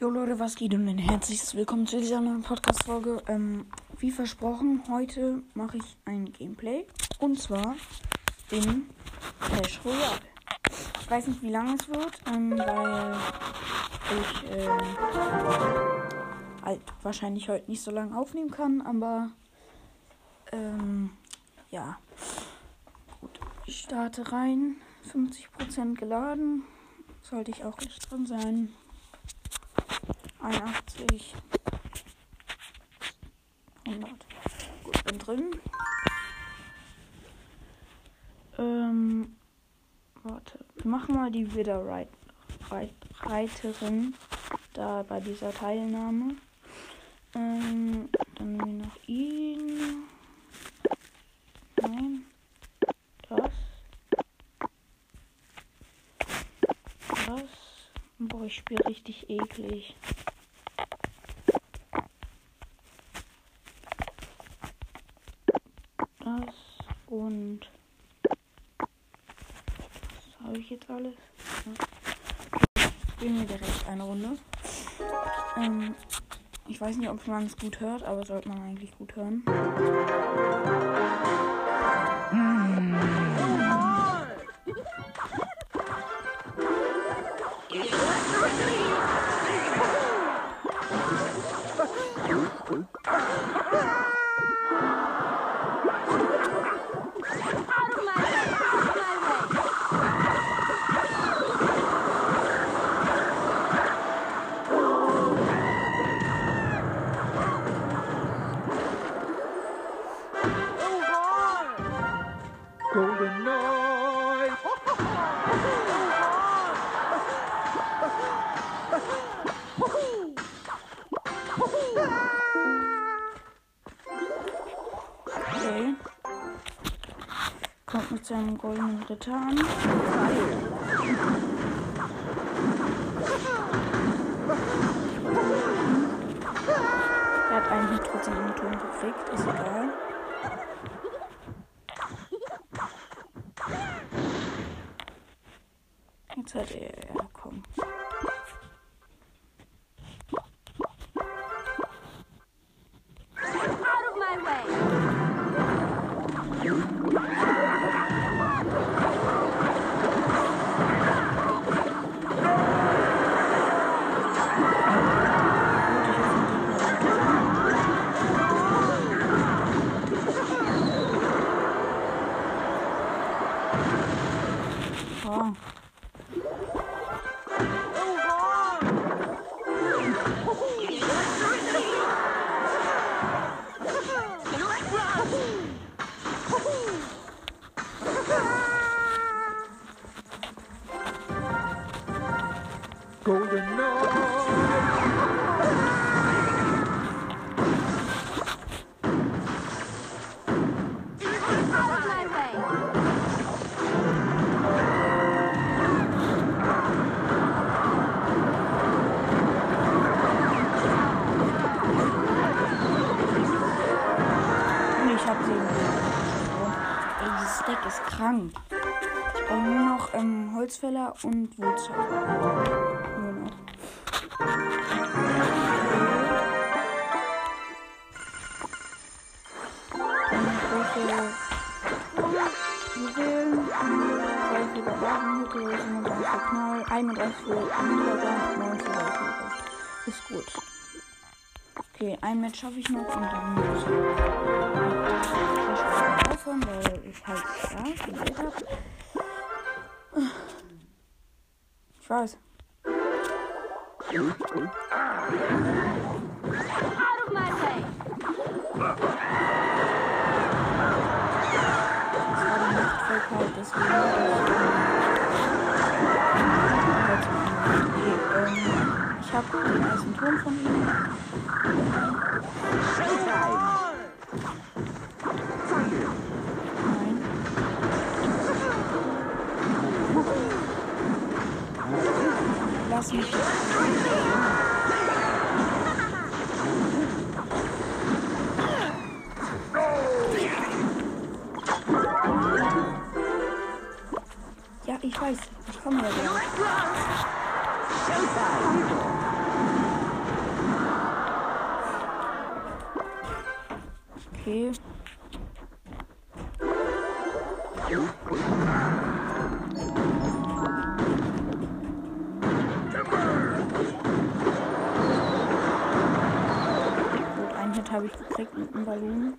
Jo Leute, was geht und ein herzliches Willkommen zu dieser neuen Podcast-Folge. Ähm, wie versprochen, heute mache ich ein Gameplay. Und zwar in Clash Royale. Ich weiß nicht, wie lange es wird, ähm, weil ich äh, halt wahrscheinlich heute nicht so lange aufnehmen kann, aber ähm, ja. Gut, ich starte rein. 50% geladen. Sollte ich auch gleich drin sein. 81. 100. Gut, bin drin. Ähm, warte. Wir machen mal die Wiederreiterin da bei dieser Teilnahme. Ähm, dann nehmen wir noch ihn. Nein. Das. Das. Boah, ich spiele richtig eklig. Das und was habe ich jetzt alles? Spielen wir direkt eine Runde. Ähm, ich weiß nicht, ob man es gut hört, aber sollte man eigentlich gut hören. Golden Ritter an. Er hat einen Hit trotzdem in den Turm gekriegt, ist egal. Jetzt hat er, ja komm. Holzfäller und. Dann große Juwelen, zwei für Barbaren, 37 für Knall, 31 für Niedergang, 9 für Waldhügel. Ist gut. Okay, ein Match schaffe ich noch und dann muss ich aufhören, weil ich halt ja Geld habe. Okay, ähm, ich habe den ersten Turm von ihm. Nein. lassen. Ja, ich weiß. Ich komme ja wieder. Okay. Habe ich gekriegt mit dem Ballon.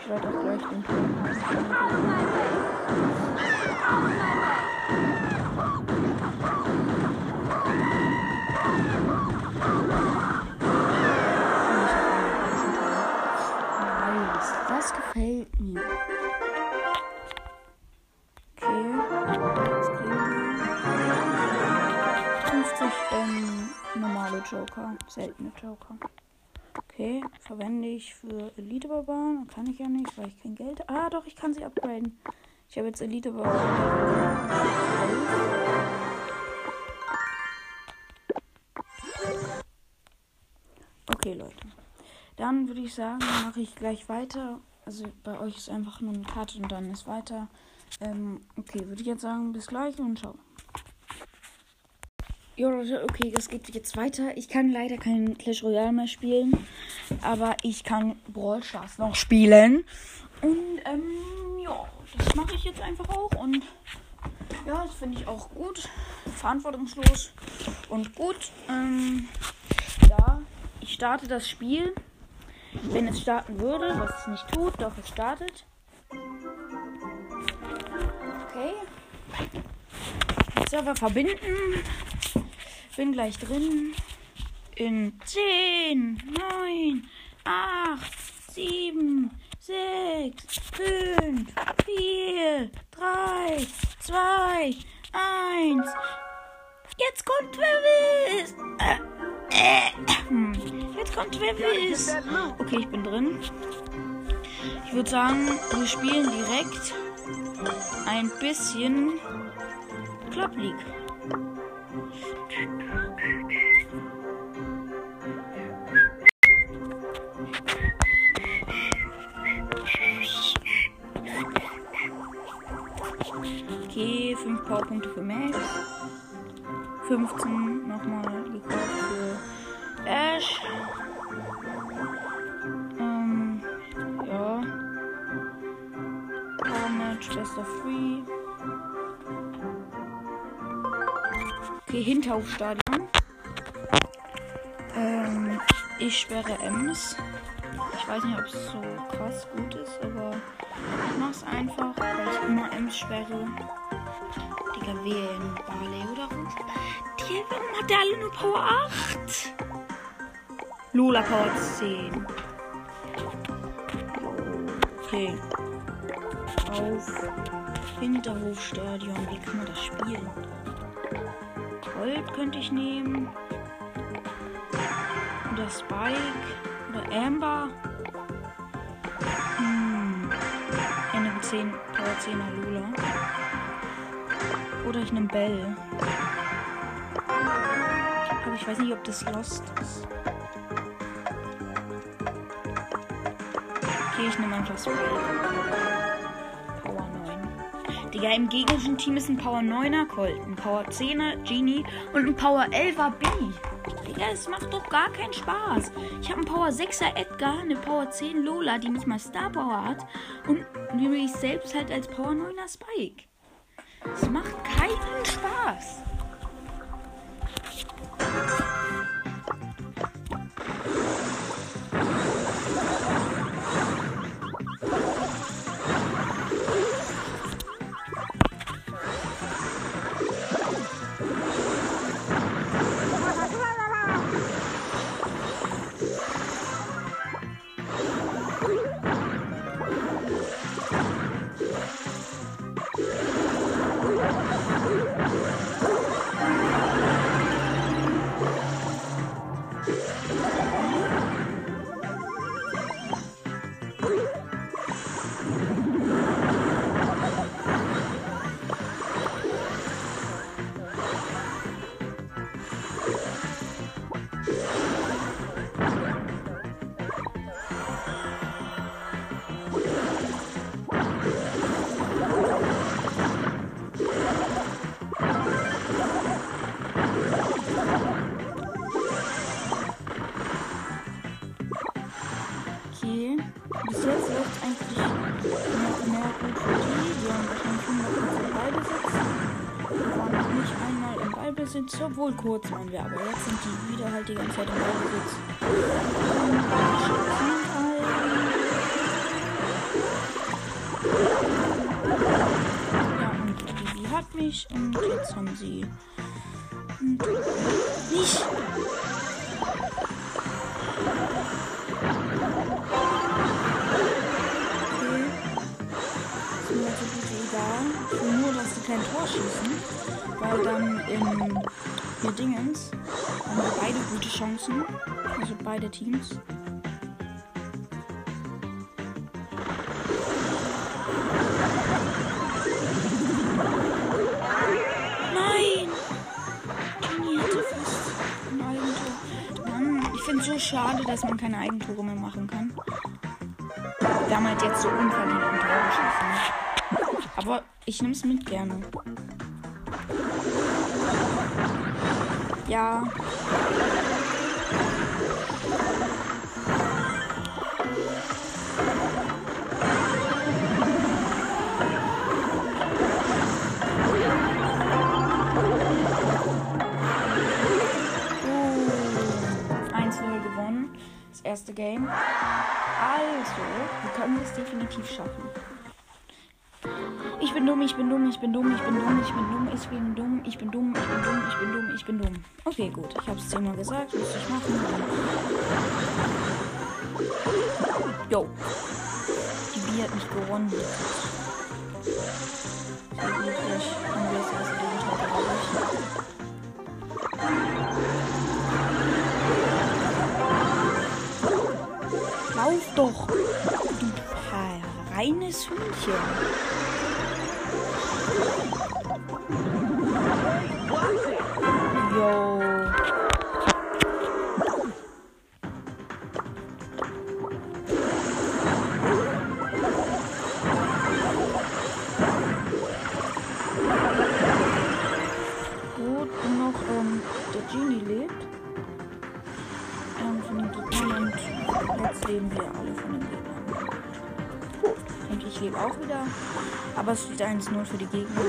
Ich werde auch gleich den. Das gefällt mir. Joker. Seltene Joker. Okay. Verwende ich für Elite Barbaren. Kann ich ja nicht, weil ich kein Geld. Ah, doch, ich kann sie upgraden. Ich habe jetzt Elite Barbaren. Okay, Leute. Dann würde ich sagen, mache ich gleich weiter. Also bei euch ist einfach nur ein Cut und dann ist weiter. Ähm, okay, würde ich jetzt sagen, bis gleich und ciao. Jo Leute, okay, das geht jetzt weiter. Ich kann leider kein Clash Royale mehr spielen, aber ich kann Brawl Stars noch spielen. Und ähm, ja, das mache ich jetzt einfach auch und ja, das finde ich auch gut, verantwortungslos und gut. Ähm, ja, ich starte das Spiel. Wenn es starten würde, was es nicht tut, doch es startet. Okay. Server verbinden. Bin gleich drin. In 10, 9, 8, 7, 6, 5, 4, 3, 2, 1. Jetzt kommt Travis! Jetzt kommt Travis! Okay, ich bin drin. Ich würde sagen, wir spielen direkt ein bisschen Club League. Okay, 5 Powerpunkte für Max. 15 nochmal Hinterhofstadion. Ähm, ich sperre Ems. Ich weiß nicht, ob es so krass gut ist, aber ich mach's einfach, weil ich immer Ems sperre. Digga, wählen Barley oder Ruf. Digga, warum hat der alle nur Power 8? Lola Power 10. Okay. Auf Hinterhofstadion. Wie kann man das spielen? Gold könnte ich nehmen. Oder Spike. Oder Amber. Hm. Ich nehme 10, Power 10er Lula. Oder ich nehme Bell. Aber ich weiß nicht, ob das Lost ist. Okay, ich nehme einfach Spike. Power 9. Digga, im gegnerischen Team ist ein Power 9er Colt, ein Power 10er Genie und ein Power 11er B. Digga, es macht doch gar keinen Spaß. Ich habe einen Power 6er Edgar, eine Power 10 Lola, die nicht mal Star Power hat und nehme ich selbst halt als Power 9er Spike. Es macht keinen Spaß. Sind so wohl kurz, meinen wir, aber jetzt sind die wieder halt die ganze Zeit im Ballbesitz. Ja, und Bibi hat mich und jetzt haben sie. Und nicht. Okay. Ist mir jetzt so gut wie egal. Ich will nur, dass sie kein Tor schießen. Weil dann im hier Dingens haben wir beide gute Chancen. Also beide Teams. Nein! Ich finde es so schade, dass man keine Eigentore mehr machen kann. Halt jetzt so unverdient ein Tor geschossen. Aber ich nehme es mit gerne. Ja. Uh, 1-0 gewonnen. Das erste Game. Also, wir können das definitiv schaffen. Ich bin dumm, ich bin dumm, ich bin dumm, ich bin dumm, ich bin dumm, ich bin dumm, ich bin dumm, ich bin dumm, ich bin dumm, ich bin dumm. Okay, gut. Ich habe es zehnmal gesagt, müsste ich machen. Jo. Die Bi hat mich gewonnen. Lauf doch! Du reines Hühnchen. 1-0 für die Gegner.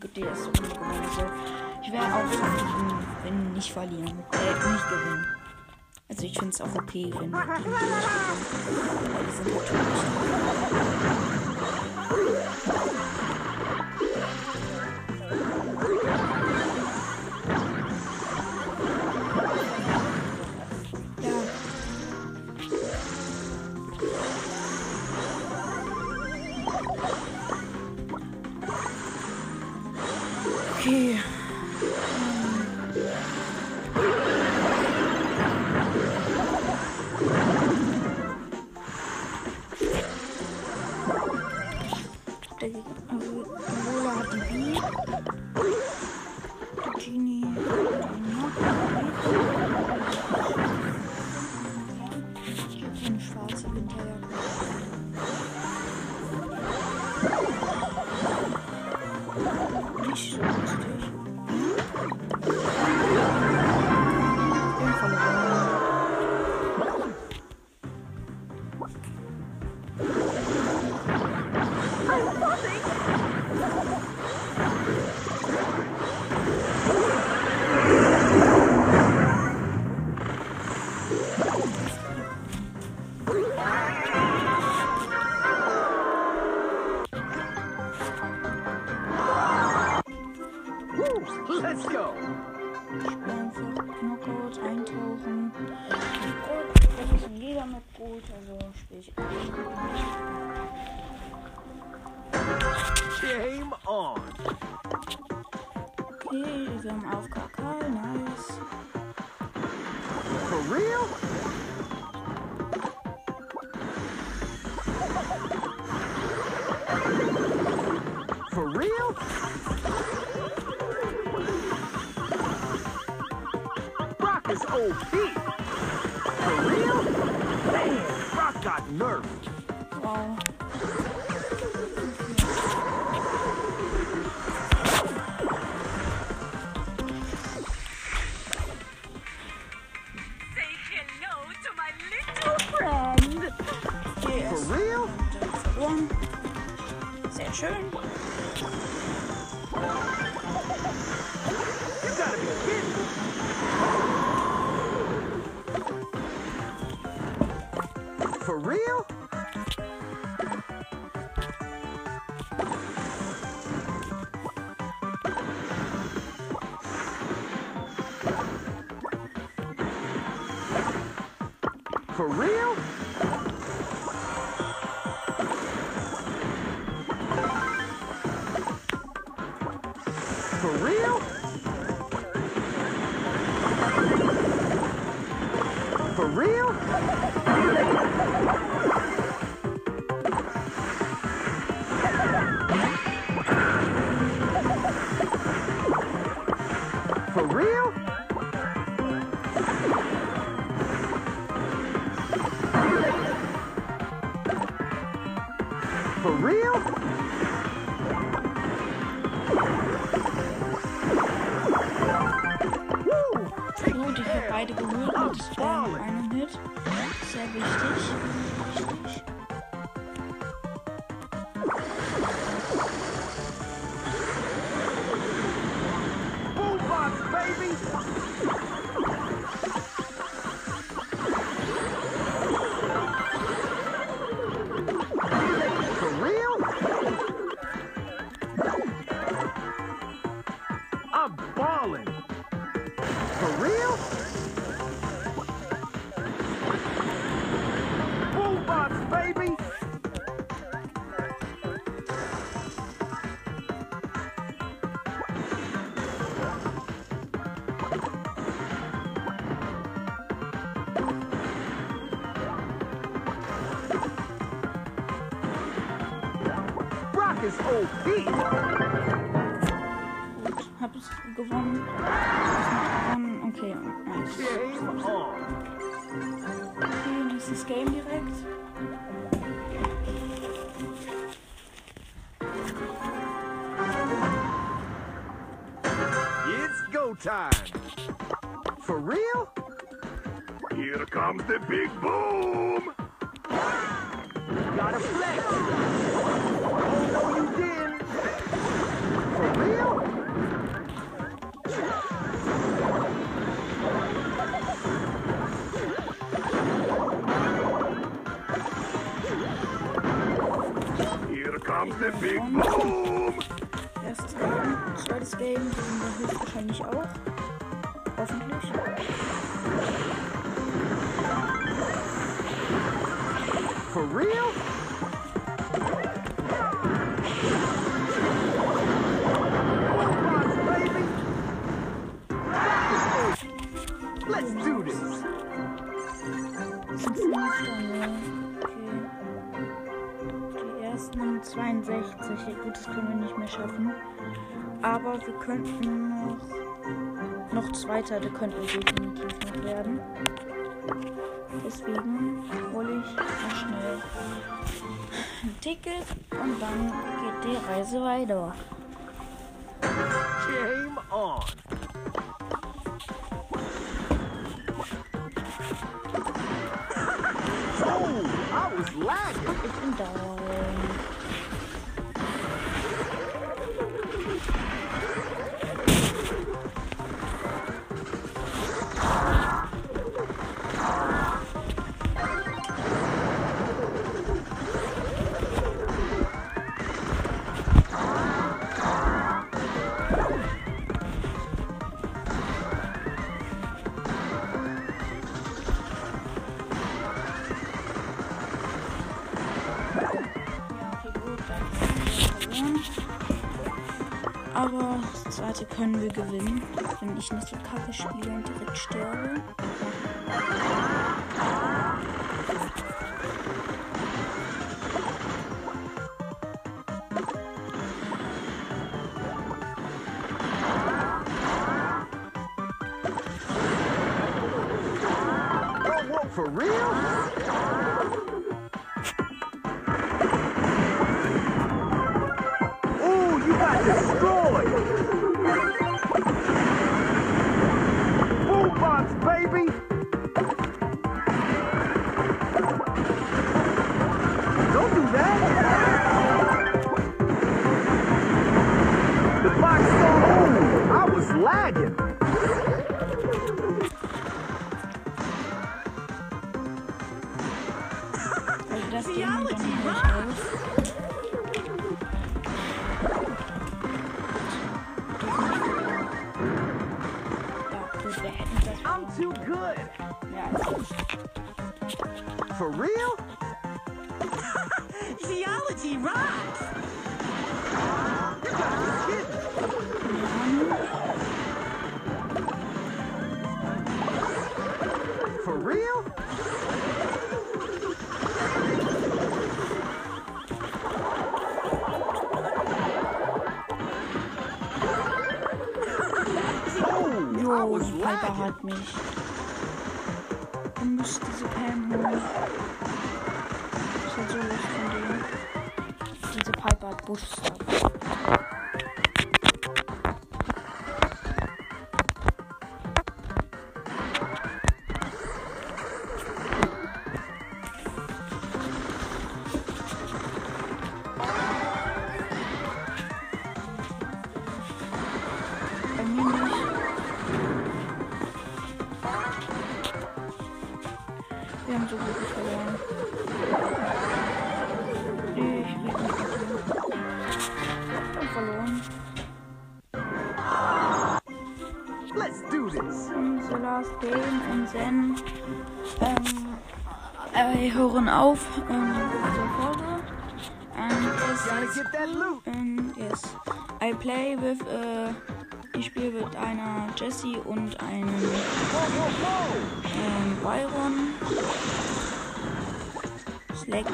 Glück, der ist so gut geworden. Ich wäre auch glücklich, wenn nicht verlieren. Äh, nicht gewinnen. Also ich finde es auch okay, wenn die, die, die, die sind natürlich. Triple For real? Brock is OP! Gut, hab es gewonnen. Noch gewonnen? Okay, nice. Game on! Okay, nächstes Game direkt. It's go time! For real? Here comes the big boom! Gotta flex! Comes the big boom! Erstes Game, zweites Game, gewinnen wir höchstwahrscheinlich auch. Hoffentlich. For real? Let's do this! Ersten haben 62. Ja, Gut, das können wir nicht mehr schaffen. Aber wir könnten noch. Noch zwei Teile könnten definitiv noch werden. Deswegen hole ich mal schnell ein Ticket und dann geht die Reise weiter. Game on! Was lagging! Ich bin down. Können wir gewinnen, wenn ich nicht so kacke spiele und direkt sterbe. For real? I'm too good. For real? Geology rocks! You gotta be kidding. For real? Hat mich. Du musst diese Pam holen. Das wird so lustig von denen. Diese Piper hat Buschstuff. Hören auf mit dieser Folge. And yes. I play with äh, ich spiele mit einer Jessie und einem ähm, Byron. Slack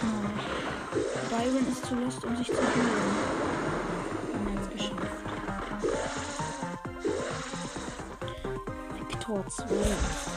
doch erstmal. Byron ist zu lost, um sich zu healen. Haben wir jetzt geschafft. Vektor 12.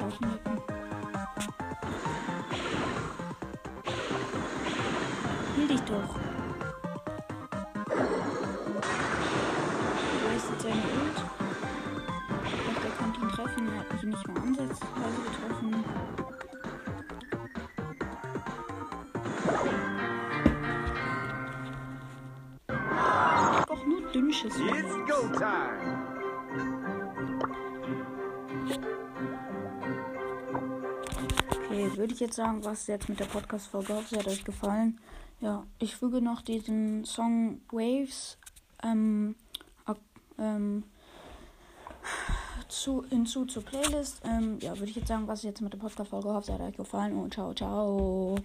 aufnicken. Hiel dich doch. Du hast jetzt seine Ult. Ich dachte, er konnte ihn treffen. Er hat mich nicht mal ansatzweise getroffen. Auch nur Dünnschiss. It's go time. Jetzt sagen, was jetzt mit der Podcast-Folge. Hoffe, es hat euch gefallen. Ja, ich füge noch diesen Song Waves ähm, ak- ähm, zu, hinzu zur Playlist. Ähm, ja, würde ich jetzt sagen, was jetzt mit der Podcast-Folge hoffe, es hat euch gefallen und ciao, ciao.